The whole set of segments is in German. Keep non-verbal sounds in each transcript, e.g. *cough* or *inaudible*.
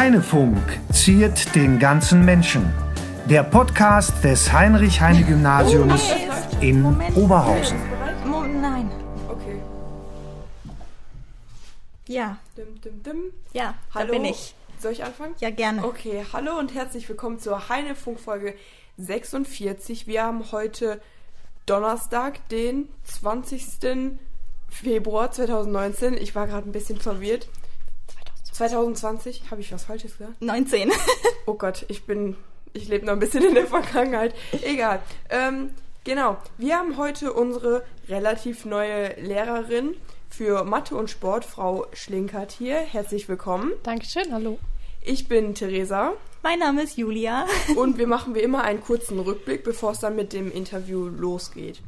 Heinefunk ziert den ganzen Menschen. Der Podcast des Heinrich-Heine-Gymnasiums in Oberhausen. Nein. Okay. Ja, Dim, dim, dim. ja, Hallo. da bin ich. Soll ich anfangen? Ja, gerne. Okay, hallo und herzlich willkommen zur Heinefunk-Folge 46. Wir haben heute Donnerstag, den 20. Februar 2019. Ich war gerade ein bisschen verwirrt. 2020, habe ich was Falsches gesagt? 19. *laughs* Oh Gott, ich bin, ich lebe noch ein bisschen in der Vergangenheit. Egal. Ähm, genau, wir haben heute unsere relativ neue Lehrerin für Mathe und Sport, Frau Schlinkert hier. Herzlich willkommen. Dankeschön, hallo. Ich bin Theresa mein Name ist Julia. *laughs* und wir machen wie immer einen kurzen Rückblick, bevor es dann mit dem Interview losgeht.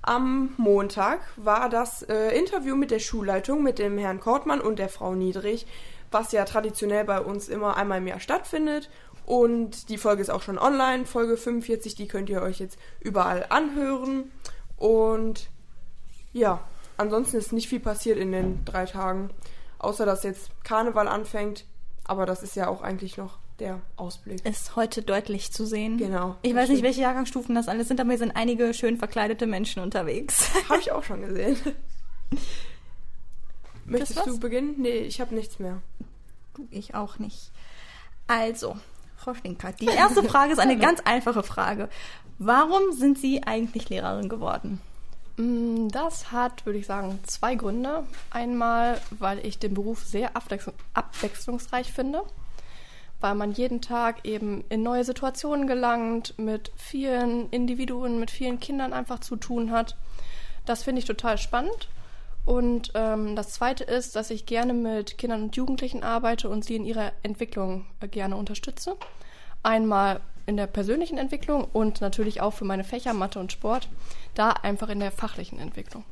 Am Montag war das äh, Interview mit der Schulleitung, mit dem Herrn Kortmann und der Frau Niedrig, was ja traditionell bei uns immer einmal im Jahr stattfindet. Und die Folge ist auch schon online, Folge 45, die könnt ihr euch jetzt überall anhören. Und ja, ansonsten ist nicht viel passiert in den drei Tagen, außer dass jetzt Karneval anfängt. Aber das ist ja auch eigentlich noch der Ausblick. Ist heute deutlich zu sehen. Genau. Ich weiß nicht, stimmt. welche Jahrgangsstufen das alles sind, aber hier sind einige schön verkleidete Menschen unterwegs. Habe ich auch schon gesehen. *laughs* Möchtest du beginnen? Nee, ich habe nichts mehr. Du, ich auch nicht. Also, Frau Schlinkert, die erste *laughs* Frage ist eine ganz einfache Frage. Warum sind Sie eigentlich Lehrerin geworden? Mm, Das hat, würde ich sagen, zwei Gründe. Einmal, weil ich den Beruf sehr abwechslung- abwechslungsreich finde, weil man jeden Tag eben in neue Situationen gelangt, mit vielen Individuen, mit vielen Kindern einfach zu tun hat. Das finde ich total spannend. Und ähm, das Zweite ist, dass ich gerne mit Kindern und Jugendlichen arbeite und sie in ihrer Entwicklung äh, gerne unterstütze. Einmal in der persönlichen Entwicklung und natürlich auch für meine Fächer Mathe und Sport, da einfach in der fachlichen Entwicklung.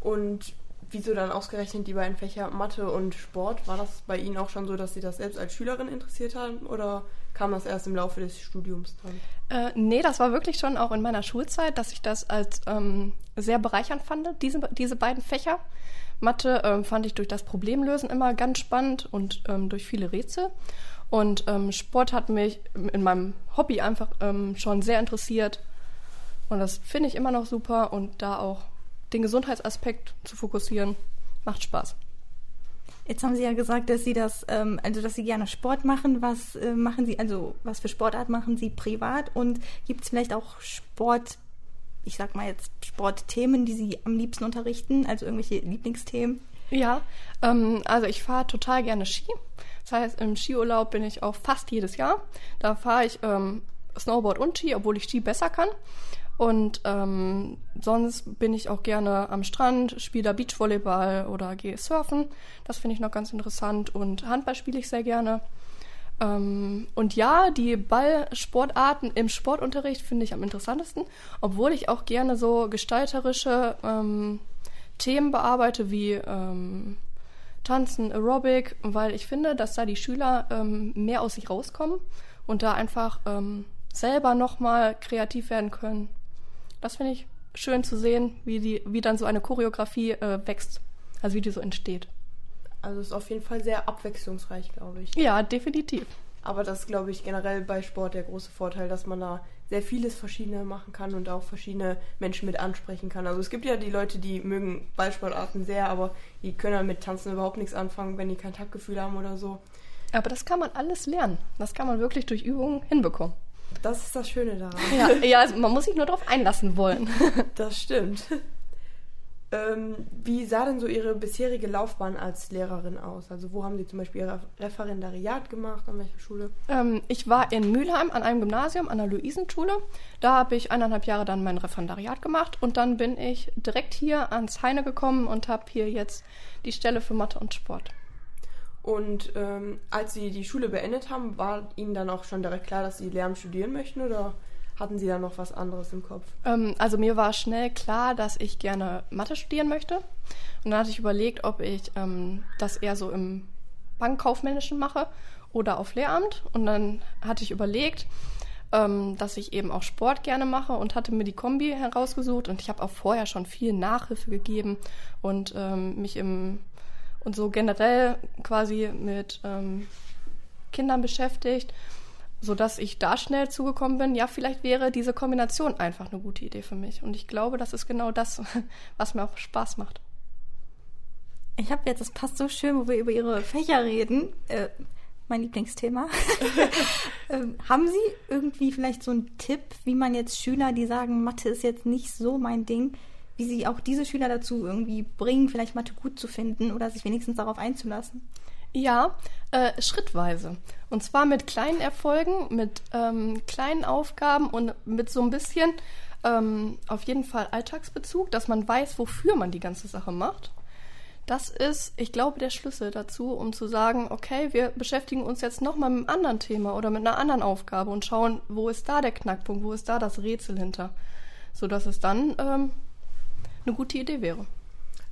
Und wieso dann ausgerechnet die beiden Fächer Mathe und Sport? War das bei Ihnen auch schon so, dass Sie das selbst als Schülerin interessiert haben oder kam das erst im Laufe des Studiums dann? Äh, nee, das war wirklich schon auch in meiner Schulzeit, dass ich das als ähm, sehr bereichernd fand, diese, diese beiden Fächer. Mathe ähm, fand ich durch das Problemlösen immer ganz spannend und ähm, durch viele Rätsel. Und ähm, Sport hat mich in meinem Hobby einfach ähm, schon sehr interessiert. Und das finde ich immer noch super. Und da auch den Gesundheitsaspekt zu fokussieren, macht Spaß. Jetzt haben Sie ja gesagt, dass Sie das, ähm, also dass Sie gerne Sport machen. Was äh, machen Sie, also was für Sportart machen Sie privat? Und gibt es vielleicht auch Sport, ich sag mal jetzt Sportthemen, die Sie am liebsten unterrichten? Also irgendwelche Lieblingsthemen? Ja, ähm, also ich fahre total gerne Ski. Das heißt, im Skiurlaub bin ich auch fast jedes Jahr. Da fahre ich ähm, Snowboard und Ski, obwohl ich Ski besser kann. Und ähm, sonst bin ich auch gerne am Strand, spiele da Beachvolleyball oder gehe surfen. Das finde ich noch ganz interessant. Und Handball spiele ich sehr gerne. Ähm, und ja, die Ballsportarten im Sportunterricht finde ich am interessantesten, obwohl ich auch gerne so gestalterische ähm, Themen bearbeite wie ähm, Tanzen, Aerobic, weil ich finde, dass da die Schüler ähm, mehr aus sich rauskommen und da einfach ähm, selber nochmal kreativ werden können. Das finde ich schön zu sehen, wie, die, wie dann so eine Choreografie äh, wächst, also wie die so entsteht. Also es ist auf jeden Fall sehr abwechslungsreich, glaube ich. Ja, definitiv. Aber das ist, glaube ich, generell bei Sport der große Vorteil, dass man da sehr vieles Verschiedene machen kann und auch verschiedene Menschen mit ansprechen kann. Also es gibt ja die Leute, die mögen Ballsportarten sehr, aber die können dann mit Tanzen überhaupt nichts anfangen, wenn die kein Taktgefühl haben oder so. Aber das kann man alles lernen. Das kann man wirklich durch Übungen hinbekommen. Das ist das Schöne daran. *laughs* Ja, ja also man muss sich nur darauf einlassen wollen. *laughs* Das stimmt. ähm, wie sah denn so Ihre bisherige Laufbahn als Lehrerin aus? Also wo haben Sie zum Beispiel Ihr Referendariat gemacht? An welcher Schule? Ähm, ich war in Mülheim an einem Gymnasium, an der Luisenschule. Da habe ich eineinhalb Jahre dann mein Referendariat gemacht und dann bin ich direkt hier ans Heine gekommen und habe hier jetzt die Stelle für Mathe und Sport. Und ähm, als Sie die Schule beendet haben, war Ihnen dann auch schon direkt klar, dass Sie Lehramt studieren möchten oder hatten Sie da noch was anderes im Kopf? Ähm, also mir war schnell klar, dass ich gerne Mathe studieren möchte. Und dann hatte ich überlegt, ob ich ähm, das eher so im Bankkaufmännischen mache oder auf Lehramt. Und dann hatte ich überlegt, ähm, dass ich eben auch Sport gerne mache und hatte mir die Kombi herausgesucht. Und ich habe auch vorher schon viel Nachhilfe gegeben und ähm, mich im und so generell quasi mit ähm, Kindern beschäftigt, sodass ich da schnell zugekommen bin, ja, vielleicht wäre diese Kombination einfach eine gute Idee für mich. Und ich glaube, das ist genau das, *laughs* was mir auch Spaß macht. Ich habe jetzt, das passt so schön, wo wir über Ihre Fächer reden. Äh, mein Lieblingsthema. *laughs* ähm, haben Sie irgendwie vielleicht so einen Tipp, wie man jetzt Schüler, die sagen, Mathe ist jetzt nicht so mein Ding, wie Sie auch diese Schüler dazu irgendwie bringen, vielleicht Mathe gut zu finden oder sich wenigstens darauf einzulassen? Ja, äh, schrittweise. Und zwar mit kleinen Erfolgen, mit ähm, kleinen Aufgaben und mit so ein bisschen ähm, auf jeden Fall Alltagsbezug, dass man weiß, wofür man die ganze Sache macht. Das ist, ich glaube, der Schlüssel dazu, um zu sagen, okay, wir beschäftigen uns jetzt nochmal mit einem anderen Thema oder mit einer anderen Aufgabe und schauen, wo ist da der Knackpunkt, wo ist da das Rätsel hinter, sodass es dann ähm, eine gute Idee wäre.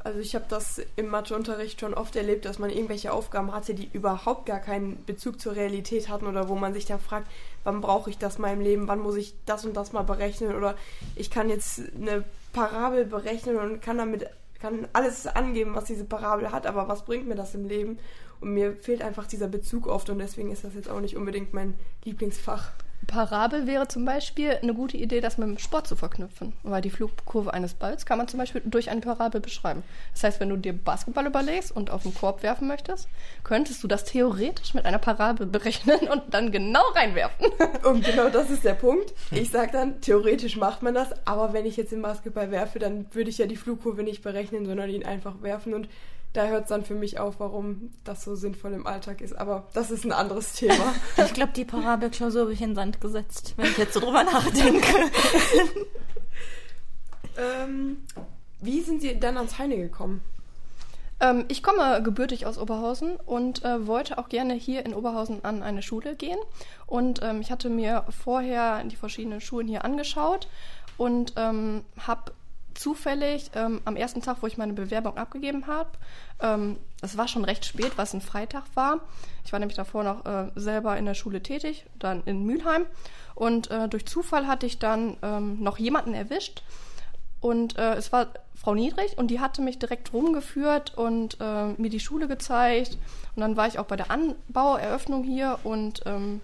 Also ich habe das im Matheunterricht schon oft erlebt, dass man irgendwelche Aufgaben hatte, die überhaupt gar keinen Bezug zur Realität hatten oder wo man sich dann fragt, wann brauche ich das mal im Leben, wann muss ich das und das mal berechnen oder ich kann jetzt eine Parabel berechnen und kann damit kann alles angeben, was diese Parabel hat, aber was bringt mir das im Leben? Und mir fehlt einfach dieser Bezug oft und deswegen ist das jetzt auch nicht unbedingt mein Lieblingsfach. Parabel wäre zum Beispiel eine gute Idee, das mit dem Sport zu verknüpfen. Weil die Flugkurve eines Balls kann man zum Beispiel durch eine Parabel beschreiben. Das heißt, wenn du dir Basketball überlegst und auf den Korb werfen möchtest, könntest du das theoretisch mit einer Parabel berechnen und dann genau reinwerfen. *laughs* Und genau das ist der Punkt. Ich sage dann, theoretisch macht man das, aber wenn ich jetzt den Basketball werfe, dann würde ich ja die Flugkurve nicht berechnen, sondern ihn einfach werfen und da hört es dann für mich auf, warum das so sinnvoll im Alltag ist. Aber das ist ein anderes Thema. *laughs* ich glaube, die Parabelklausur habe ich in den Sand gesetzt, wenn ich jetzt so drüber nachdenke. *laughs* ähm, wie sind Sie dann ans Heine gekommen? Ähm, ich komme gebürtig aus Oberhausen und äh, wollte auch gerne hier in Oberhausen an eine Schule gehen. Und ähm, ich hatte mir vorher die verschiedenen Schulen hier angeschaut und ähm, habe zufällig ähm, am ersten Tag, wo ich meine Bewerbung abgegeben habe, ähm, es war schon recht spät, was ein Freitag war. Ich war nämlich davor noch äh, selber in der Schule tätig, dann in Mülheim. Und äh, durch Zufall hatte ich dann ähm, noch jemanden erwischt. Und äh, es war Frau Niedrig und die hatte mich direkt rumgeführt und äh, mir die Schule gezeigt. Und dann war ich auch bei der Anbaueröffnung hier und ähm,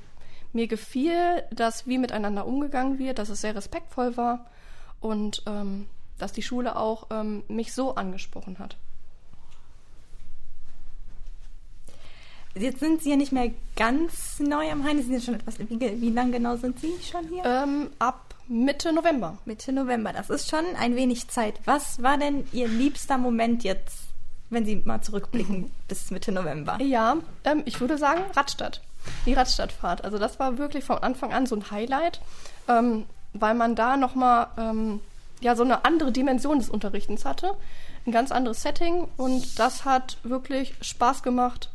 mir gefiel, dass wie miteinander umgegangen wird, dass es sehr respektvoll war. Und ähm, dass die Schule auch ähm, mich so angesprochen hat. Jetzt sind Sie ja nicht mehr ganz neu am Hain. Sie sind schon etwas. Wie, wie lange genau sind Sie schon hier? Ähm, ab Mitte November. Mitte November. Das ist schon ein wenig Zeit. Was war denn Ihr liebster Moment jetzt, wenn Sie mal zurückblicken *laughs* bis Mitte November? Ja, ähm, ich würde sagen Radstadt. Die Radstadtfahrt. Also das war wirklich von Anfang an so ein Highlight, ähm, weil man da nochmal ähm, ja so eine andere Dimension des Unterrichtens hatte, ein ganz anderes Setting und das hat wirklich Spaß gemacht.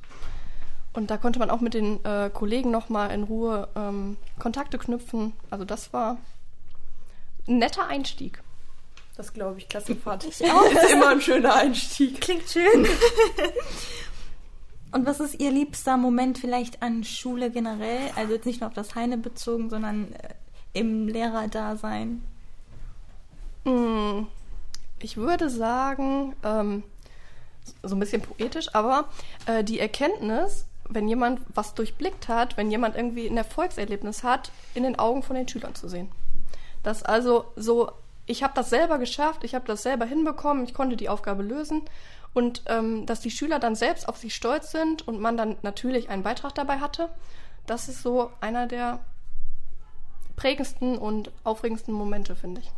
Und da konnte man auch mit den äh, Kollegen nochmal in Ruhe ähm, Kontakte knüpfen. Also das war ein netter Einstieg. Das glaube ich, Klassenfahrt. Ich auch. *laughs* ist immer ein schöner Einstieg. Klingt schön. *laughs* Und was ist Ihr liebster Moment vielleicht an Schule generell? Also jetzt nicht nur auf das Heine bezogen, sondern äh, im Lehrerdasein? Hm, ich würde sagen, ähm, so ein bisschen poetisch, aber äh, die Erkenntnis, wenn jemand was durchblickt hat, wenn jemand irgendwie ein Erfolgserlebnis hat, in den Augen von den Schülern zu sehen. Das also so, ich habe das selber geschafft, ich habe das selber hinbekommen, ich konnte die Aufgabe lösen und ähm, dass die Schüler dann selbst auf sich stolz sind und man dann natürlich einen Beitrag dabei hatte, das ist so einer der prägendsten und aufregendsten Momente, finde ich.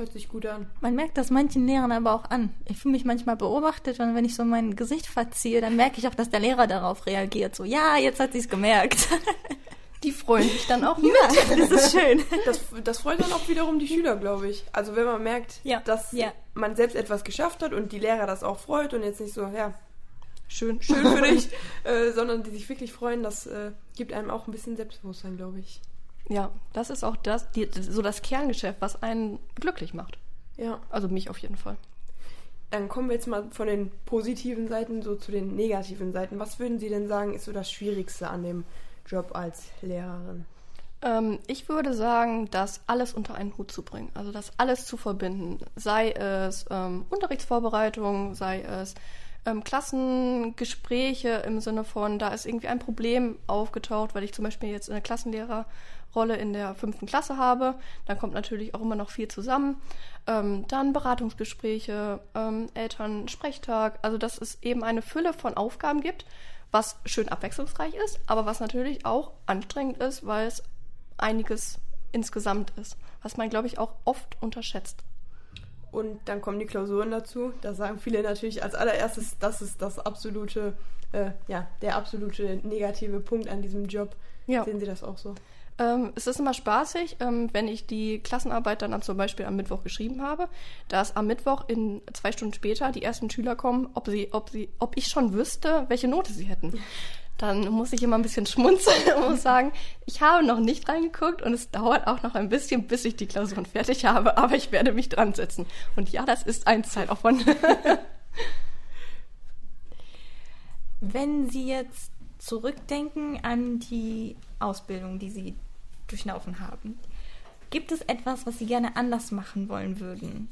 Hört sich gut an. Man merkt das manchen Lehrern aber auch an. Ich fühle mich manchmal beobachtet und wenn ich so mein Gesicht verziehe, dann merke ich auch, dass der Lehrer darauf reagiert. So, ja, jetzt hat sie es gemerkt. *laughs* Die freuen sich dann auch *laughs* mit. Ja, das ist schön. *laughs* Das, das freut dann auch wiederum die Schüler, glaube ich. Also wenn man merkt, ja. dass ja. man selbst etwas geschafft hat und die Lehrer das auch freut und jetzt nicht so, ja, schön, schön für dich, äh, sondern die sich wirklich freuen, das äh, gibt einem auch ein bisschen Selbstbewusstsein, glaube ich. Ja, das ist auch das, die, so das Kerngeschäft, was einen glücklich macht. Ja. Also mich auf jeden Fall. Dann kommen wir jetzt mal von den positiven Seiten so zu den negativen Seiten. Was würden Sie denn sagen, ist so das Schwierigste an dem Job als Lehrerin? Ähm, ich würde sagen, das alles unter einen Hut zu bringen. Also das alles zu verbinden. Sei es ähm, Unterrichtsvorbereitung, sei es ähm, Klassengespräche im Sinne von, da ist irgendwie ein Problem aufgetaucht, weil ich zum Beispiel jetzt eine Klassenlehrerrolle in der fünften Klasse habe. Dann kommt natürlich auch immer noch viel zusammen. Ähm, dann Beratungsgespräche, ähm, Elternsprechtag. Also dass es eben eine Fülle von Aufgaben gibt, was schön abwechslungsreich ist, aber was natürlich auch anstrengend ist, weil es einiges insgesamt ist, was man, glaube ich, auch oft unterschätzt. Und dann kommen die Klausuren dazu. Da sagen viele natürlich als allererstes, das ist das absolute, äh, ja, der absolute negative Punkt an diesem Job. Ja. Sehen Sie das auch so? Ähm, es ist immer spaßig, ähm, wenn ich die Klassenarbeit dann zum Beispiel am Mittwoch geschrieben habe, dass am Mittwoch in zwei Stunden später die ersten Schüler kommen, ob sie, ob sie, ob ich schon wüsste, welche Note sie hätten. Dann muss ich immer ein bisschen schmunzeln *laughs* und muss sagen, ich habe noch nicht reingeguckt und es dauert auch noch ein bisschen, bis ich die Klausuren fertig habe, aber ich werde mich dran setzen. Und ja, das ist ein Zeitaufwand. *laughs* Wenn Sie jetzt zurückdenken an die Ausbildung, die Sie durchlaufen haben. Gibt es etwas, was Sie gerne anders machen wollen würden?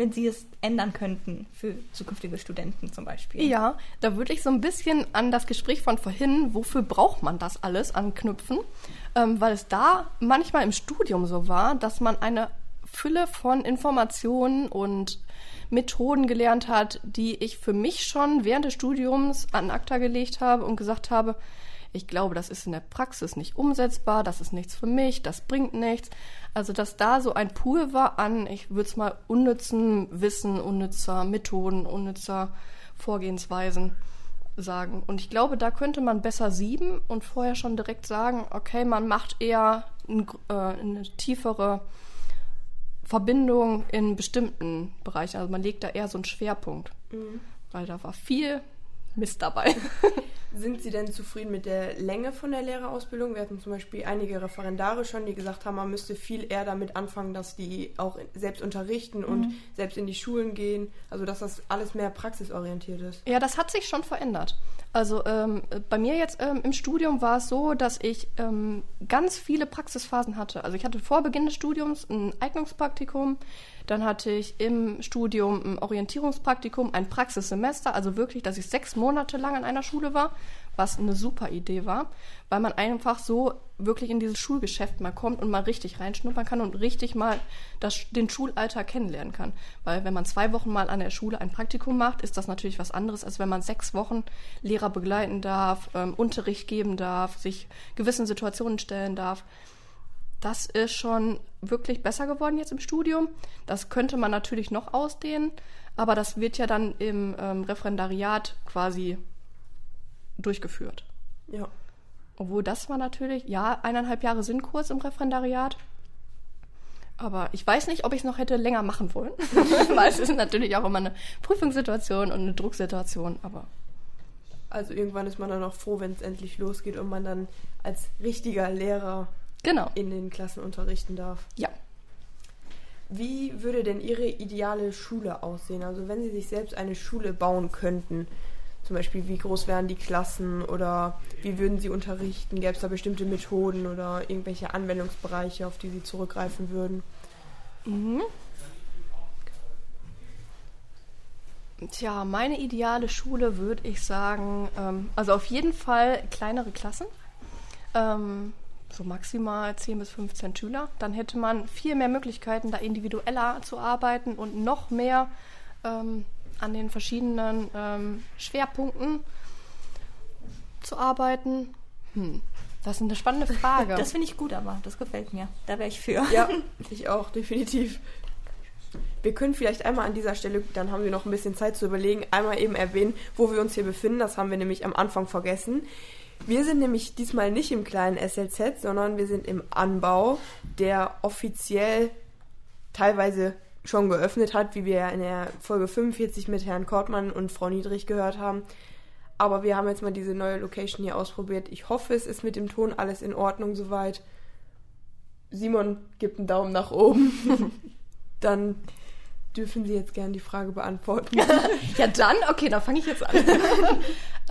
Wenn Sie es ändern könnten für zukünftige Studenten zum Beispiel. Ja, da würde ich so ein bisschen an das Gespräch von vorhin, wofür braucht man das alles, anknüpfen. Ähm, weil es da manchmal im Studium so war, dass man eine Fülle von Informationen und Methoden gelernt hat, die ich für mich schon während des Studiums an ACTA gelegt habe und gesagt habe, ich glaube, das ist in der Praxis nicht umsetzbar, das ist nichts für mich, das bringt nichts. Also, dass da so ein Pool war an, ich würde es mal unnützen Wissen, unnützer Methoden, unnützer Vorgehensweisen sagen. Und ich glaube, da könnte man besser sieben und vorher schon direkt sagen, okay, man macht eher ein, äh, eine tiefere Verbindung in bestimmten Bereichen. Also man legt da eher so einen Schwerpunkt. Mhm. Weil da war viel Mist dabei. *laughs* Sind Sie denn zufrieden mit der Länge von der Lehrerausbildung? Wir hatten zum Beispiel einige Referendare schon, die gesagt haben, man müsste viel eher damit anfangen, dass die auch selbst unterrichten und mhm. selbst in die Schulen gehen. Also dass das alles mehr praxisorientiert ist. Ja, das hat sich schon verändert. Also ähm, bei mir jetzt ähm, im Studium war es so, dass ich ähm, ganz viele Praxisphasen hatte. Also ich hatte vor Beginn des Studiums ein Eignungspraktikum, dann hatte ich im Studium ein Orientierungspraktikum, ein Praxissemester, also wirklich, dass ich sechs Monate lang an einer Schule war, was eine super Idee war, weil man einfach so wirklich in dieses Schulgeschäft mal kommt und mal richtig reinschnuppern kann und richtig mal das, den Schulalltag kennenlernen kann. Weil wenn man zwei Wochen mal an der Schule ein Praktikum macht, ist das natürlich was anderes, als wenn man sechs Wochen Lehrer begleiten darf, ähm, Unterricht geben darf, sich gewissen Situationen stellen darf das ist schon wirklich besser geworden jetzt im Studium. Das könnte man natürlich noch ausdehnen, aber das wird ja dann im ähm, Referendariat quasi durchgeführt. Ja. Obwohl das war natürlich, ja, eineinhalb Jahre sind kurz im Referendariat. Aber ich weiß nicht, ob ich es noch hätte länger machen wollen. *laughs* Weil es ist natürlich auch immer eine Prüfungssituation und eine Drucksituation, aber. Also irgendwann ist man dann auch froh, wenn es endlich losgeht und man dann als richtiger Lehrer genau. in den Klassen unterrichten darf. Ja. Wie würde denn Ihre ideale Schule aussehen? Also wenn Sie sich selbst eine Schule bauen könnten, zum Beispiel wie groß wären die Klassen oder wie würden Sie unterrichten? Gäbe es da bestimmte Methoden oder irgendwelche Anwendungsbereiche, auf die Sie zurückgreifen würden? Mhm. Tja, meine ideale Schule würde ich sagen, ähm, also auf jeden Fall kleinere Klassen. Ähm, so maximal 10 bis 15 Schüler. Dann hätte man viel mehr Möglichkeiten, da individueller zu arbeiten und noch mehr ähm, an den verschiedenen ähm, Schwerpunkten zu arbeiten. Hm. Das ist eine spannende Frage. Das finde ich gut, aber das gefällt mir. Da wäre ich für. Ja, *laughs* ich auch, definitiv. Wir können vielleicht einmal an dieser Stelle, dann haben wir noch ein bisschen Zeit zu überlegen, einmal eben erwähnen, wo wir uns hier befinden. Das haben wir nämlich am Anfang vergessen. Wir sind nämlich diesmal nicht im kleinen SLZ, sondern wir sind im Anbau, der offiziell teilweise schon geöffnet hat, wie wir ja in der Folge 45 mit Herrn Kortmann und Frau Niedrig gehört haben. Aber wir haben jetzt mal diese neue Location hier ausprobiert. Ich hoffe, es ist mit dem Ton alles in Ordnung soweit. Simon gibt einen Daumen nach oben. *laughs* Dann dürfen Sie jetzt gerne die Frage beantworten. *laughs* ja, dann, okay, dann fange ich jetzt an.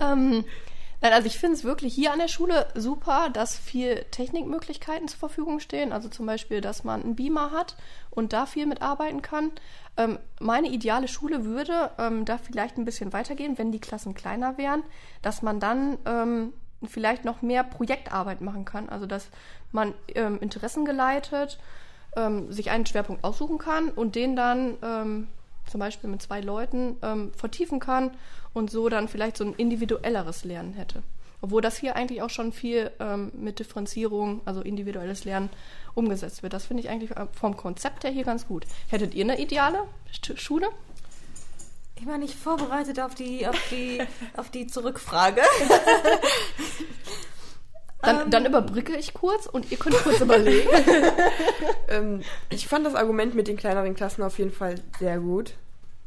*laughs* ähm, Nein, also ich finde es wirklich hier an der Schule super, dass viel Technikmöglichkeiten zur Verfügung stehen. Also zum Beispiel, dass man einen Beamer hat und da viel mitarbeiten kann. Ähm, meine ideale Schule würde ähm, da vielleicht ein bisschen weitergehen, wenn die Klassen kleiner wären, dass man dann ähm, vielleicht noch mehr Projektarbeit machen kann. Also dass man ähm, Interessen geleitet, ähm, sich einen Schwerpunkt aussuchen kann und den dann ähm, zum Beispiel mit zwei Leuten vertiefen kann und so dann vielleicht so ein individuelleres Lernen hätte. Obwohl das hier eigentlich auch schon viel ähm, mit Differenzierung, also individuelles Lernen, umgesetzt wird. Das finde ich eigentlich äh, vom Konzept her hier ganz gut. Hättet ihr eine ideale Schule? Ich war nicht vorbereitet auf die, auf die, *laughs* auf die Zurückfrage. *laughs* Dann, ähm, dann überbrücke ich kurz und ihr könnt kurz überlegen. *laughs* ähm, ich fand das Argument mit den kleineren Klassen auf jeden Fall sehr gut.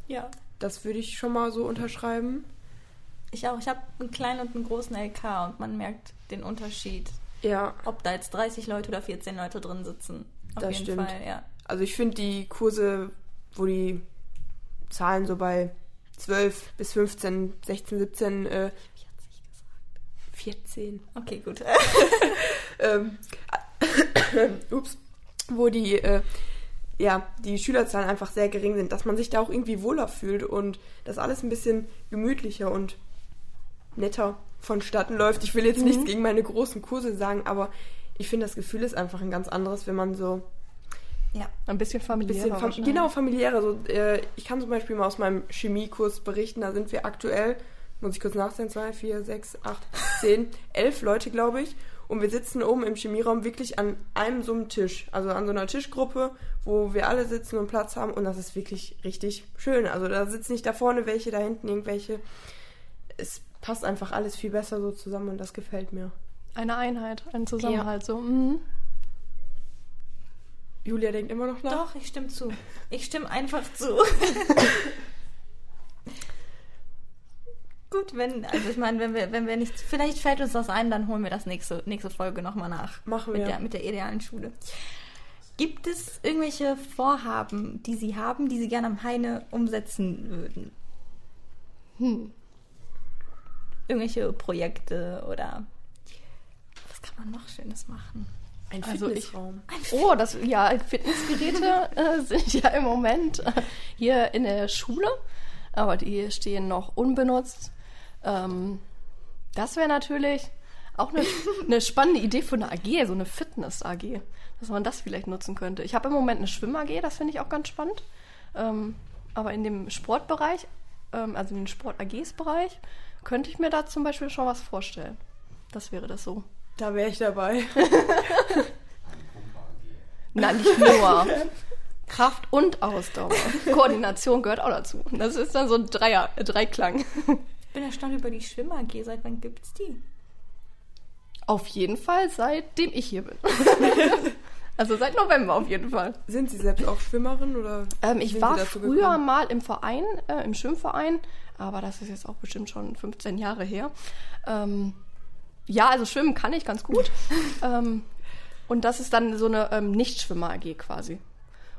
Ja. Das würde ich schon mal so unterschreiben. Ich auch. Ich habe einen kleinen und einen großen LK und man merkt den Unterschied. Ja. Ob da jetzt 30 Leute oder 14 Leute drin sitzen. Auf das jeden stimmt. Fall, ja. Also ich finde die Kurse, wo die Zahlen so bei 12 bis 15, 16, 17 äh, 14. Okay, gut. *laughs* ähm, *coughs* ups. Wo die, äh, ja, die Schülerzahlen einfach sehr gering sind, dass man sich da auch irgendwie wohler fühlt und das alles ein bisschen gemütlicher und netter vonstatten läuft. Ich will jetzt mhm. nichts gegen meine großen Kurse sagen, aber ich finde, das Gefühl ist einfach ein ganz anderes, wenn man so ja, ein bisschen familiärer. Bisschen fam genau, familiärer. So, äh, ich kann zum Beispiel mal aus meinem Chemiekurs berichten, da sind wir aktuell muss ich kurz nachsehen, zwei, vier, sechs, acht, zehn, *laughs* elf Leute, glaube ich. Und wir sitzen oben im Chemieraum wirklich an einem so einem Tisch, also an so einer Tischgruppe, wo wir alle sitzen und Platz haben. Und das ist wirklich richtig schön. Also da sitzen nicht da vorne welche, da hinten irgendwelche. Es passt einfach alles viel besser so zusammen und das gefällt mir. Eine Einheit, ein Zusammenhalt, ja. so. Mhm. Julia denkt immer noch nach. Doch, ich stimme zu. Ich stimme einfach zu. *laughs* Gut, wenn, also ich meine, wenn wir, wenn wir nicht, vielleicht fällt uns das ein, dann holen wir das nächste, nächste Folge nochmal nach. Machen wir. Mit der, mit der idealen Schule. Gibt es irgendwelche Vorhaben, die Sie haben, die Sie gerne am Heine umsetzen würden? Hm. Irgendwelche Projekte oder was kann man noch Schönes machen? Ein also Fitnessraum. Ich, oh, das ja, Fitnessgeräte *laughs* äh, sind ja im Moment äh, hier in der Schule, aber die stehen noch unbenutzt. Ähm, das wäre natürlich auch eine, eine, spannende Idee für eine AG, so eine Fitness-AG, dass man das vielleicht nutzen könnte. Ich habe im Moment eine Schwimm-AG, das finde ich auch ganz spannend. Ähm, aber in dem Sportbereich, ähm, also in den Sport-AGs-Bereich, könnte ich mir da zum Beispiel schon was vorstellen. Das wäre das so. Da wäre ich dabei. *laughs* Nein, nicht nur. *laughs* Kraft und Ausdauer. Koordination gehört auch dazu. Das ist dann so ein Dreier, Dreiklang. Ich bin erstaunt über die Schwimmer AG. Seit wann gibt es die? Auf jeden Fall, seitdem ich hier bin. *laughs* also seit November auf jeden Fall. Sind Sie selbst auch Schwimmerin oder? Ähm, ich war früher gekommen? mal im Verein, äh, im Schwimmverein, aber das ist jetzt auch bestimmt schon 15 Jahre her. Ähm, ja, also schwimmen kann ich ganz gut. *laughs* ähm, und das ist dann so eine ähm, Nicht-Schwimmer-AG quasi.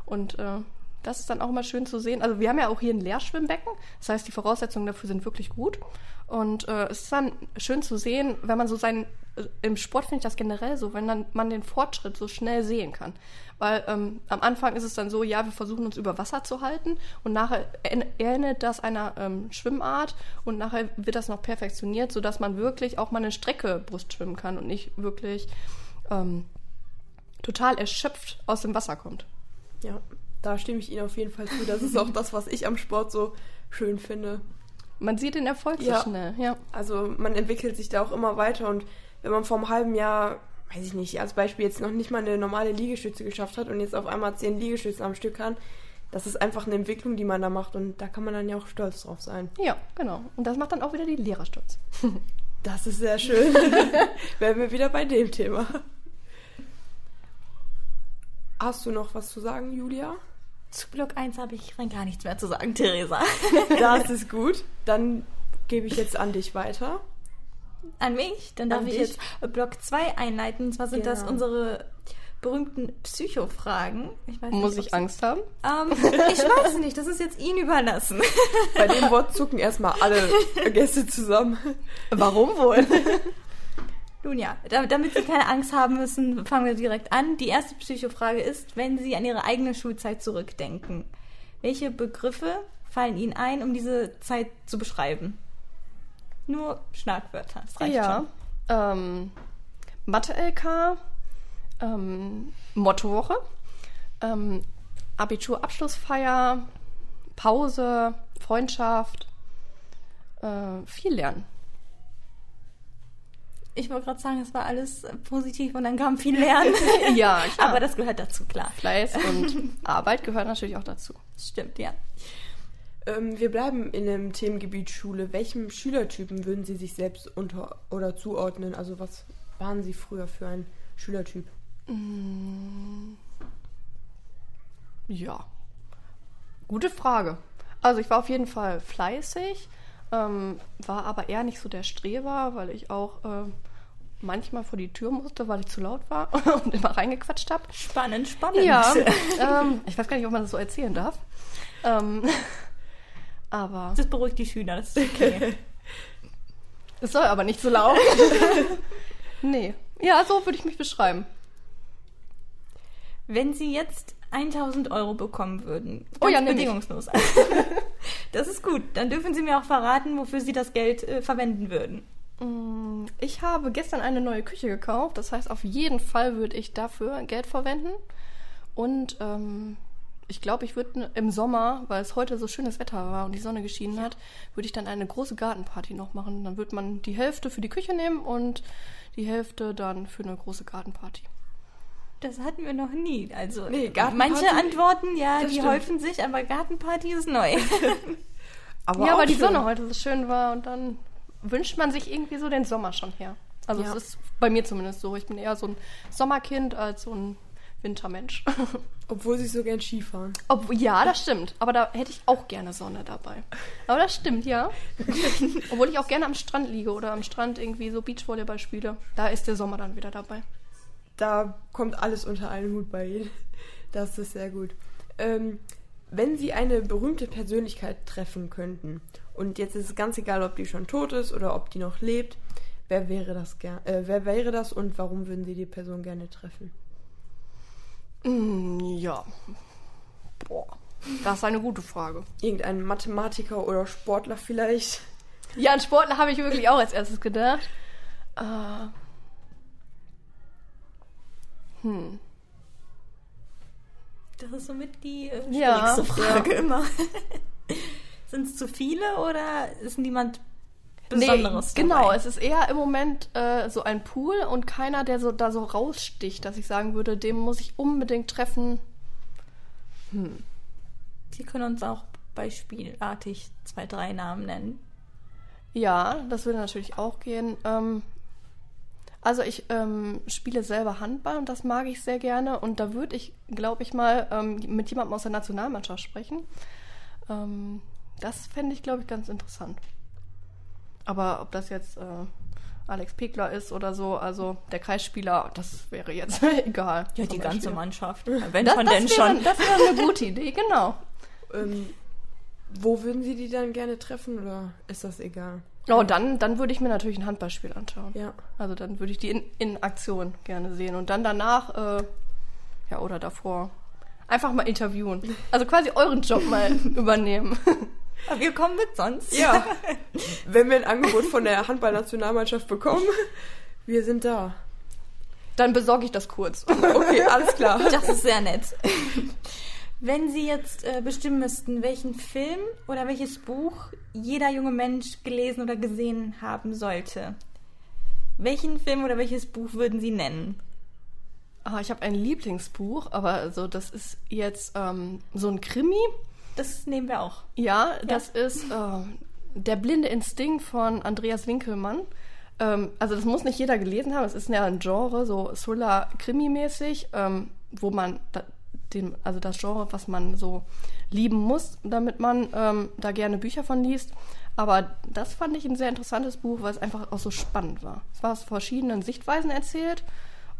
Und äh, das ist dann auch mal schön zu sehen. Also wir haben ja auch hier ein Leerschwimmbecken. Das heißt, die Voraussetzungen dafür sind wirklich gut. Und äh, es ist dann schön zu sehen, wenn man so seinen, äh, im Sport finde ich das generell so, wenn dann man den Fortschritt so schnell sehen kann. Weil ähm, am Anfang ist es dann so, ja, wir versuchen uns über Wasser zu halten und nachher ähnelt das einer ähm, Schwimmart und nachher wird das noch perfektioniert, sodass man wirklich auch mal eine Strecke Brust schwimmen kann und nicht wirklich ähm, total erschöpft aus dem Wasser kommt. Ja, da stimme ich Ihnen auf jeden Fall zu. Das ist auch das, was ich am Sport so schön finde. Man sieht den Erfolg ja. so schnell, ja. Also man entwickelt sich da auch immer weiter und wenn man vor einem halben Jahr, weiß ich nicht, als Beispiel jetzt noch nicht mal eine normale Liegestütze geschafft hat und jetzt auf einmal zehn Liegestütze am Stück kann, das ist einfach eine Entwicklung, die man da macht und da kann man dann ja auch stolz drauf sein. Ja, genau. Und das macht dann auch wieder die Lehrer stolz. *laughs* das ist sehr schön. *laughs* Wären wir wieder bei dem Thema. Hast du noch was zu sagen, Julia? Zu Block 1 habe ich rein gar nichts mehr zu sagen, Theresa. *laughs* das ist *laughs* gut. Dann gebe ich jetzt an dich weiter. An mich? Dann darf an ich dich? jetzt Block 2 einleiten. Und zwar sind genau. das unsere berühmten Psychofragen. Ich weiß Muss nicht, ich Angst haben? Ähm, *laughs* ich weiß nicht, das ist jetzt Ihnen überlassen. Bei dem Wort zucken erstmal alle Gäste zusammen. Warum wohl? Nun ja, damit Sie keine Angst haben müssen, fangen wir direkt an. Die erste Psychofrage ist, wenn Sie an Ihre eigene Schulzeit zurückdenken, welche Begriffe fallen Ihnen ein, um diese Zeit zu beschreiben? Nur Schlagwörter, das reicht ja, schon. Ähm, Mathe-LK, ähm, Mottowoche, ähm, Abitur-Abschlussfeier, Pause, Freundschaft, äh, viel lernen. Ich wollte gerade sagen, es war alles positiv und dann kam viel Lernen. *laughs* ja, klar. Aber das gehört dazu, klar. Fleiß und *laughs* Arbeit gehört natürlich auch dazu. Stimmt, ja. Ähm, wir bleiben in dem Themengebiet Schule. Welchem Schülertypen würden Sie sich selbst unter oder zuordnen? Also was waren Sie früher für ein Schülertyp? Mm. Ja, gute Frage. Also ich war auf jeden Fall fleißig, ähm, war aber eher nicht so der Streber, weil ich auch äh, manchmal vor die Tür musste, weil ich zu laut war *laughs* und immer reingequatscht habe. Spannend, spannend. Ja, *laughs* ähm, ich weiß gar nicht, ob man das so erzählen darf. Ähm, *laughs* aber das beruhigt die Schüler, das ist okay. Es soll aber nicht so laut. nee. Ja, so würde ich mich beschreiben. Wenn Sie jetzt 1000 Euro bekommen würden, oh ja, bedingungslos. *laughs* das ist gut. Dann dürfen Sie mir auch verraten, wofür Sie das Geld äh, verwenden würden. Mm, ich habe gestern eine neue Küche gekauft. Das heißt, auf jeden Fall würde ich dafür Geld verwenden. Und ähm, ich glaube, ich würde im Sommer, weil es heute so schönes Wetter war und die Sonne geschienen hat, würde ich dann eine große Gartenparty noch machen. Dann würde man die Hälfte für die Küche nehmen und die Hälfte dann für eine große Gartenparty. Das hatten wir noch nie. Also nee, manche Antworten, ja, die stimmt. häufen sich, aber Gartenparty ist neu. *laughs* aber ja, weil die Sonne heute so schön war und dann wünscht man sich irgendwie so den Sommer schon her. Also es ist bei mir zumindest so. Ich bin eher so ein Sommerkind als so ein Wintermensch. *laughs* Obwohl sie so gern Skifahren. Ob, ja, das stimmt. Aber da hätte ich auch gerne Sonne dabei. Aber das stimmt, ja. *laughs* Obwohl ich auch gerne am Strand liege oder am Strand irgendwie so Beachvolleyball spiele. Da ist der Sommer dann wieder dabei. Da kommt alles unter einen Hut bei Ihnen. Das ist sehr gut. Ähm, wenn Sie eine berühmte Persönlichkeit treffen könnten, und jetzt ist es ganz egal, ob die schon tot ist oder ob die noch lebt, wer wäre das, ger äh, wer wäre das und warum würden Sie die Person gerne treffen? Mm, ja. Boah. Das ist eine gute Frage. Irgendein Mathematiker oder Sportler vielleicht? Ja, an Sportler habe ich wirklich auch als erstes gedacht. Uh, hm. Das ist somit die äh, schwierigste ja, Frage ja. immer. *laughs* Sind es zu viele oder ist niemand Besonderes. Nee, genau, es ist eher im Moment äh, so ein Pool und keiner, der so da so raussticht, dass ich sagen würde, dem muss ich unbedingt treffen. Hm. Sie können uns auch beispielartig zwei, drei Namen nennen. Ja, das würde natürlich auch gehen. Ähm, also ich ähm, spiele selber Handball und das mag ich sehr gerne und da würde ich, glaube ich, mal ähm, mit jemandem aus der Nationalmannschaft sprechen. Ähm, das fände ich, glaube ich, ganz interessant. Aber ob das jetzt äh, Alex Pegler ist oder so, also der Kreisspieler, das wäre jetzt *laughs* egal. Ja, die ganze Spieler. Mannschaft. Wenn das, schon, das denn wäre, schon. Das wäre eine gute Idee, genau. Ähm, wo würden Sie die dann gerne treffen oder ist das egal? Oh, dann, dann würde ich mir natürlich ein Handballspiel anschauen. Ja. Also dann würde ich die in, in Aktion gerne sehen. Und dann danach, äh, ja, oder davor, einfach mal interviewen. Also quasi euren Job mal *laughs* übernehmen. Aber wir kommen mit sonst. Ja. *laughs* Wenn wir ein Angebot von der Handballnationalmannschaft bekommen, wir sind da. Dann besorge ich das kurz. Okay, alles klar. Das ist sehr nett. Wenn Sie jetzt äh, bestimmen müssten, welchen Film oder welches Buch jeder junge Mensch gelesen oder gesehen haben sollte, welchen Film oder welches Buch würden Sie nennen? Ah, ich habe ein Lieblingsbuch, aber also das ist jetzt ähm, so ein Krimi. Das nehmen wir auch. Ja, das ja. ist äh, Der blinde Instinkt von Andreas Winkelmann. Ähm, also das muss nicht jeder gelesen haben. Es ist ja ein Genre, so Thriller-Krimi-mäßig, ähm, wo man den, also das Genre, was man so lieben muss, damit man ähm, da gerne Bücher von liest. Aber das fand ich ein sehr interessantes Buch, weil es einfach auch so spannend war. Es war aus verschiedenen Sichtweisen erzählt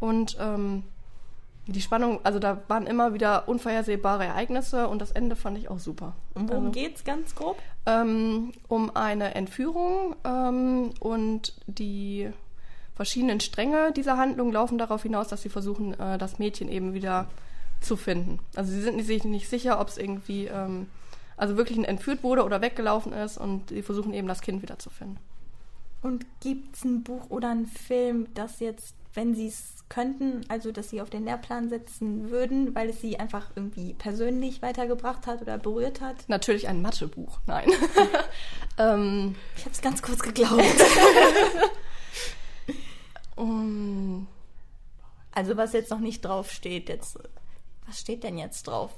und ähm, die Spannung, also da waren immer wieder unvorhersehbare Ereignisse und das Ende fand ich auch super. Und worum also, geht's ganz grob? Ähm, um eine Entführung ähm, und die verschiedenen Stränge dieser Handlung laufen darauf hinaus, dass sie versuchen, äh, das Mädchen eben wieder zu finden. Also sie sind sich nicht sicher, ob es irgendwie ähm, also wirklich entführt wurde oder weggelaufen ist und sie versuchen eben das Kind wieder zu finden. Und gibt es ein Buch oder einen Film, das jetzt, wenn sie es könnten, also dass sie auf den Lehrplan setzen würden, weil es sie einfach irgendwie persönlich weitergebracht hat oder berührt hat? Natürlich ein Mathebuch, nein. *laughs* *laughs* ähm, ich habe es ganz kurz geglaubt. *laughs* um, also was jetzt noch nicht drauf steht, jetzt was steht denn jetzt drauf?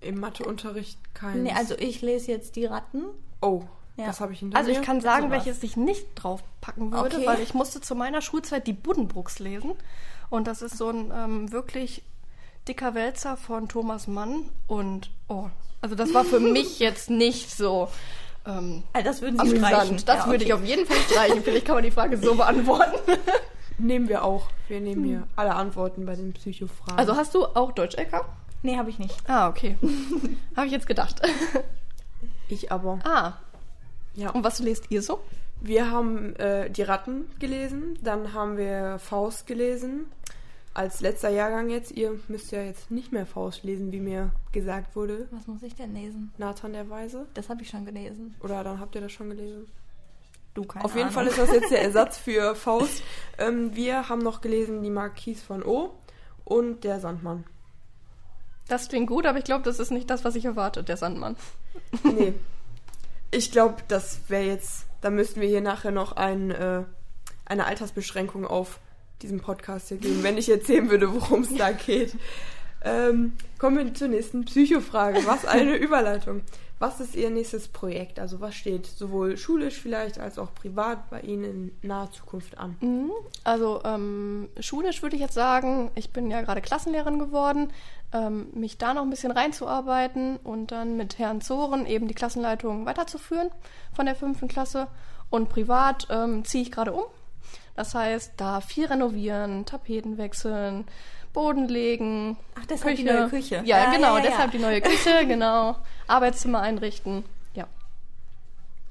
Im Matheunterricht kein. Nee, also ich lese jetzt die Ratten. Oh, ja. das habe ich hinter Also mir. ich kann sagen, so welches ich nicht draufpacken würde, okay. weil ich musste zu meiner Schulzeit die Buddenbrooks lesen. Und das ist so ein ähm, wirklich dicker Wälzer von Thomas Mann. Und oh, also das war für *laughs* mich jetzt nicht so. Ähm, also das würden Sie streichen. Das ja, okay. würde ich auf jeden Fall streichen. Vielleicht kann man die Frage so *laughs* beantworten. Nehmen wir auch. Wir nehmen hier alle Antworten bei den Psychofragen. Also hast du auch Deutsch-LK? Nee, habe ich nicht. Ah, okay. *laughs* habe ich jetzt gedacht. Ich aber. Ah. Ja. Und was lest ihr so? Wir haben äh, die Ratten gelesen, dann haben wir Faust gelesen. Als letzter Jahrgang jetzt, ihr müsst ja jetzt nicht mehr Faust lesen, wie mir gesagt wurde. Was muss ich denn lesen? Nathan der Weise. Das habe ich schon gelesen. Oder dann habt ihr das schon gelesen? Du, keine Auf jeden Ahnung. Fall ist das jetzt der *laughs* Ersatz für Faust. Ähm, wir haben noch gelesen die Marquise von O und der Sandmann. Das klingt gut, aber ich glaube, das ist nicht das, was ich erwarte, der Sandmann. Nee. Ich glaube, das wäre jetzt, da müssten wir hier nachher noch ein, äh, eine Altersbeschränkung auf diesem Podcast hier geben, wenn ich erzählen würde, worum es da *laughs* geht. Ähm, kommen wir zur nächsten Psychofrage. Was eine *laughs* Überleitung. Was ist Ihr nächstes Projekt? Also was steht sowohl schulisch vielleicht als auch privat bei Ihnen in naher Zukunft an? Mhm. Also ähm, schulisch würde ich jetzt sagen, ich bin ja gerade Klassenlehrerin geworden, ähm, mich da noch ein bisschen reinzuarbeiten und dann mit Herrn Zoren eben die Klassenleitung weiterzuführen von der fünften Klasse. Und privat ähm, ziehe ich gerade um. Das heißt, da viel renovieren, Tapeten wechseln, Boden legen. Ach, deshalb Küche. die neue Küche. Ja, ja genau, ja, ja, deshalb die neue Küche, *laughs* genau. Arbeitszimmer einrichten. Ja.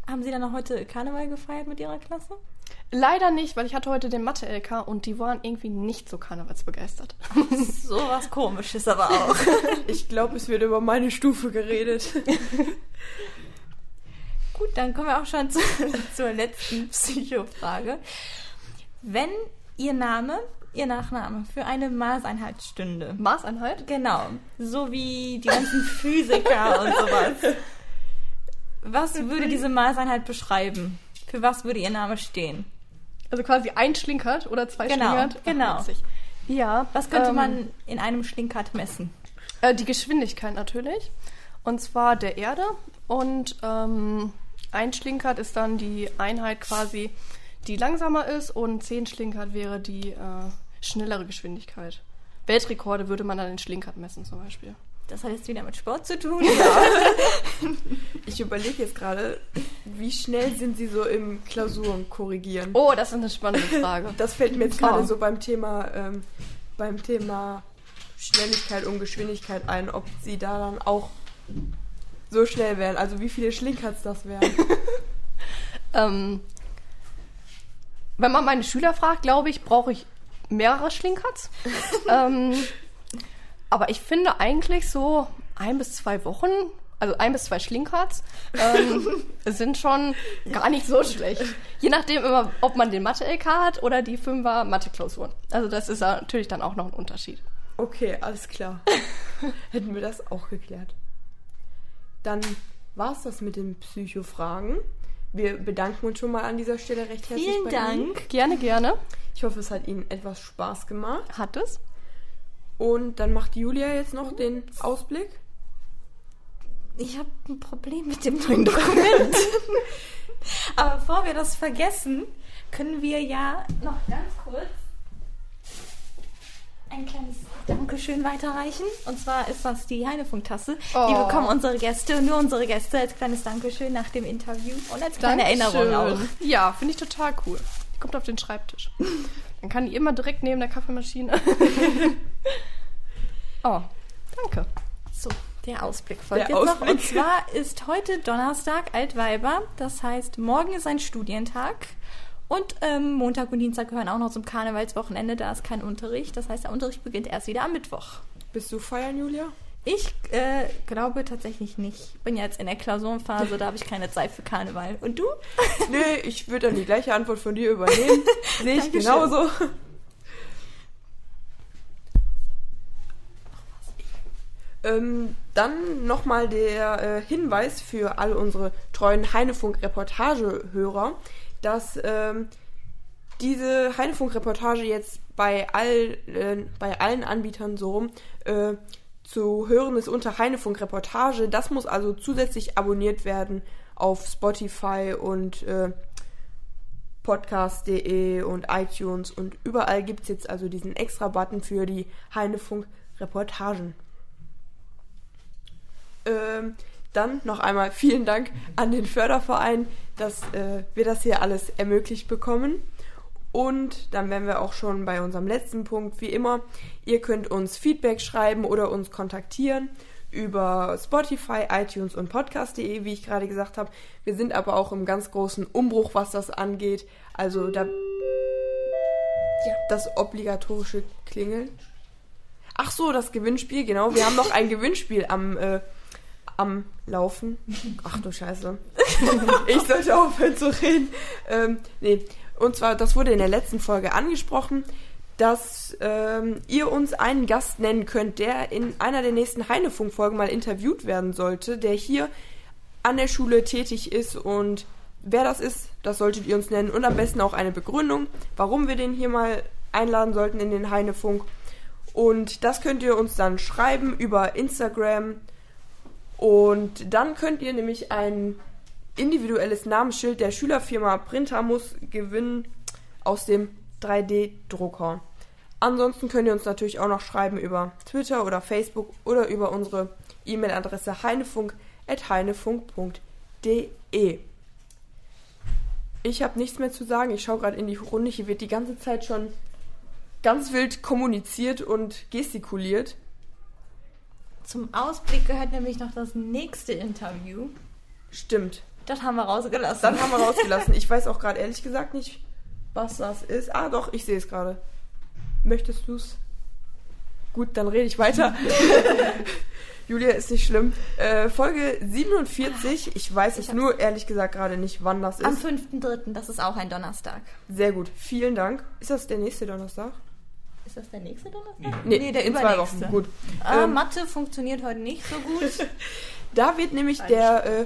Haben Sie dann noch heute Karneval gefeiert mit Ihrer Klasse? Leider nicht, weil ich hatte heute den Mathe-LK und die waren irgendwie nicht so karnevalsbegeistert. *laughs* so was komisches aber auch. *laughs* ich glaube, es wird über meine Stufe geredet. Gut, dann kommen wir auch schon zu, zur letzten Psychofrage. Wenn Ihr Name Ihr Nachname für eine Maßeinheit stünde. Maßeinheit? Genau. So wie die ganzen Physiker und sowas. Was würde diese Maßeinheit beschreiben? Für was würde Ihr Name stehen? Also quasi ein Schlinkert oder zwei genau, Schlinkert? Genau. Ja. Was könnte ähm, man in einem Schlinkert messen? Äh, die Geschwindigkeit natürlich. Und zwar der Erde. Und ähm, ein Schlinkert ist dann die Einheit quasi die langsamer ist und 10 Schlinkert wäre die äh, schnellere Geschwindigkeit. Weltrekorde würde man dann in Schlinkert messen zum Beispiel. Das hat jetzt wieder mit Sport zu tun. Ja. *laughs* ich überlege jetzt gerade, wie schnell sind Sie so im Klausuren korrigieren? Oh, das ist eine spannende Frage. *laughs* Das fällt mir jetzt gerade oh. so beim Thema, ähm, beim Thema Schnelligkeit und Geschwindigkeit ein, ob Sie da dann auch so schnell wären. Also wie viele Schlinkerts das wären. *laughs* ähm, wenn man meine Schüler fragt, glaube ich, brauche ich mehrere Schlinkerts. *laughs* ähm, aber ich finde eigentlich so ein bis zwei Wochen, also ein bis zwei Schlinkerts, ähm, *laughs* sind schon gar nicht so schlecht. Je nachdem immer, ob man den Mathe-LK hat oder die Fünfer Mathe-Klausuren. Also das ist natürlich dann auch noch ein Unterschied. Okay, alles klar. *laughs* Hätten wir das auch geklärt. Dann war es das mit den Psychofragen. Wir bedanken uns schon mal an dieser Stelle recht herzlich. Vielen Dank. Ihnen. Gerne, gerne. Ich hoffe, es hat Ihnen etwas Spaß gemacht. Hat es. Und dann macht Julia jetzt noch den Ausblick. Ich habe ein Problem mit dem neuen Dokument. *laughs* Aber bevor wir das vergessen, können wir ja noch ganz kurz ein kleines Dankeschön weiterreichen. Und zwar ist das die Heinefunk-Tasse. Oh. Die bekommen unsere Gäste, nur unsere Gäste, als kleines Dankeschön nach dem Interview und als kleine Dankeschön. Erinnerung auch. Ja, finde ich total cool. Die kommt auf den Schreibtisch. *laughs* Dann kann die immer direkt neben der Kaffeemaschine. *laughs* Oh, danke. So, der Ausblick folgt Der jetzt noch. Ausblick. Und zwar ist heute Donnerstag, Altweiber. Das heißt, morgen ist ein Studientag. Und ähm, Montag und Dienstag gehören auch noch zum Karnevalswochenende. Da ist kein Unterricht. Das heißt, der Unterricht beginnt erst wieder am Mittwoch. Bist du feiern, Julia? Ich äh, glaube tatsächlich nicht. Ich bin ja jetzt in der Klausurenphase, da habe ich keine Zeit für Karneval. Und du? *laughs* Nee, ich würde dann die gleiche Antwort von dir übernehmen. *laughs* Sehe ich Dankeschön. genauso. Ähm, dann nochmal der äh, Hinweis für alle unsere treuen Heinefunk-Reportage-Hörer, dass ähm, diese Heinefunk-Reportage jetzt bei, all, äh, bei allen Anbietern so rum äh, zu hören ist unter Heinefunk-Reportage. Das muss also zusätzlich abonniert werden auf Spotify und äh, podcast.de und iTunes und überall gibt es jetzt also diesen extra Button für die Heinefunk-Reportagen. Ähm, dann noch einmal vielen Dank an den Förderverein, dass äh, wir das hier alles ermöglicht bekommen. Und dann wären wir auch schon bei unserem letzten Punkt. Wie immer, ihr könnt uns Feedback schreiben oder uns kontaktieren über Spotify, iTunes und podcast.de, wie ich gerade gesagt habe. Wir sind aber auch im ganz großen Umbruch, was das angeht. Also da Ja. das obligatorische Klingeln. Ach so, das Gewinnspiel, genau. Wir haben noch ein Gewinnspiel am, äh, am Laufen. Ach du Scheiße. *laughs* ich sollte aufhören zu reden. Ähm, nee. Und zwar, das wurde in der letzten Folge angesprochen, dass ähm, ihr uns einen Gast nennen könnt, der in einer der nächsten Heinefunk-Folgen mal interviewt werden sollte, der hier an der Schule tätig ist und wer das ist, das solltet ihr uns nennen und am besten auch eine Begründung, warum wir den hier mal einladen sollten in den Heinefunk. Und das könnt ihr uns dann schreiben über Instagram. Und dann könnt ihr nämlich ein individuelles Namensschild der Schülerfirma Printamus gewinnen aus dem 3D-Drucker. Ansonsten könnt ihr uns natürlich auch noch schreiben über Twitter oder Facebook oder über unsere E-Mail-Adresse heinefunk.heinefunk.de. Ich habe nichts mehr zu sagen. Ich schaue gerade in die Runde. Hier wird die ganze Zeit schon ganz wild kommuniziert und gestikuliert. Zum Ausblick gehört nämlich noch das nächste Interview. Stimmt. Das haben wir rausgelassen. Dann haben wir rausgelassen. Ich weiß auch gerade ehrlich gesagt nicht, was das ist. Ah, doch, ich sehe es gerade. Möchtest du's? Gut, dann rede ich weiter. *laughs* Julia, ist nicht schlimm. Äh, Folge 47. Ich weiß ich nur ehrlich gesagt gerade nicht, wann das Am ist. 5.3., das ist auch ein Donnerstag. Sehr gut. Vielen Dank. Ist das der nächste Donnerstag? Ist das der nächste Donnerstag? Nee, der in zwei übernächste. Wochen. Gut. Äh, Ähm, Mathe funktioniert heute nicht so gut. *laughs* Da wird nämlich der äh,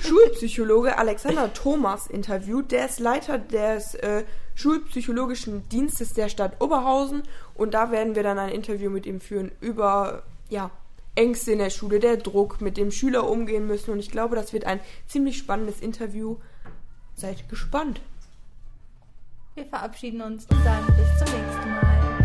Schulpsychologe Alexander Thomas interviewt. Der ist Leiter des äh, Schulpsychologischen Dienstes der Stadt Oberhausen und da werden wir dann ein Interview mit ihm führen über ja, Ängste in der Schule, der Druck, mit dem Schüler umgehen müssen und ich glaube, das wird ein ziemlich spannendes Interview. Seid gespannt. Wir verabschieden uns und sagen bis zum nächsten Mal.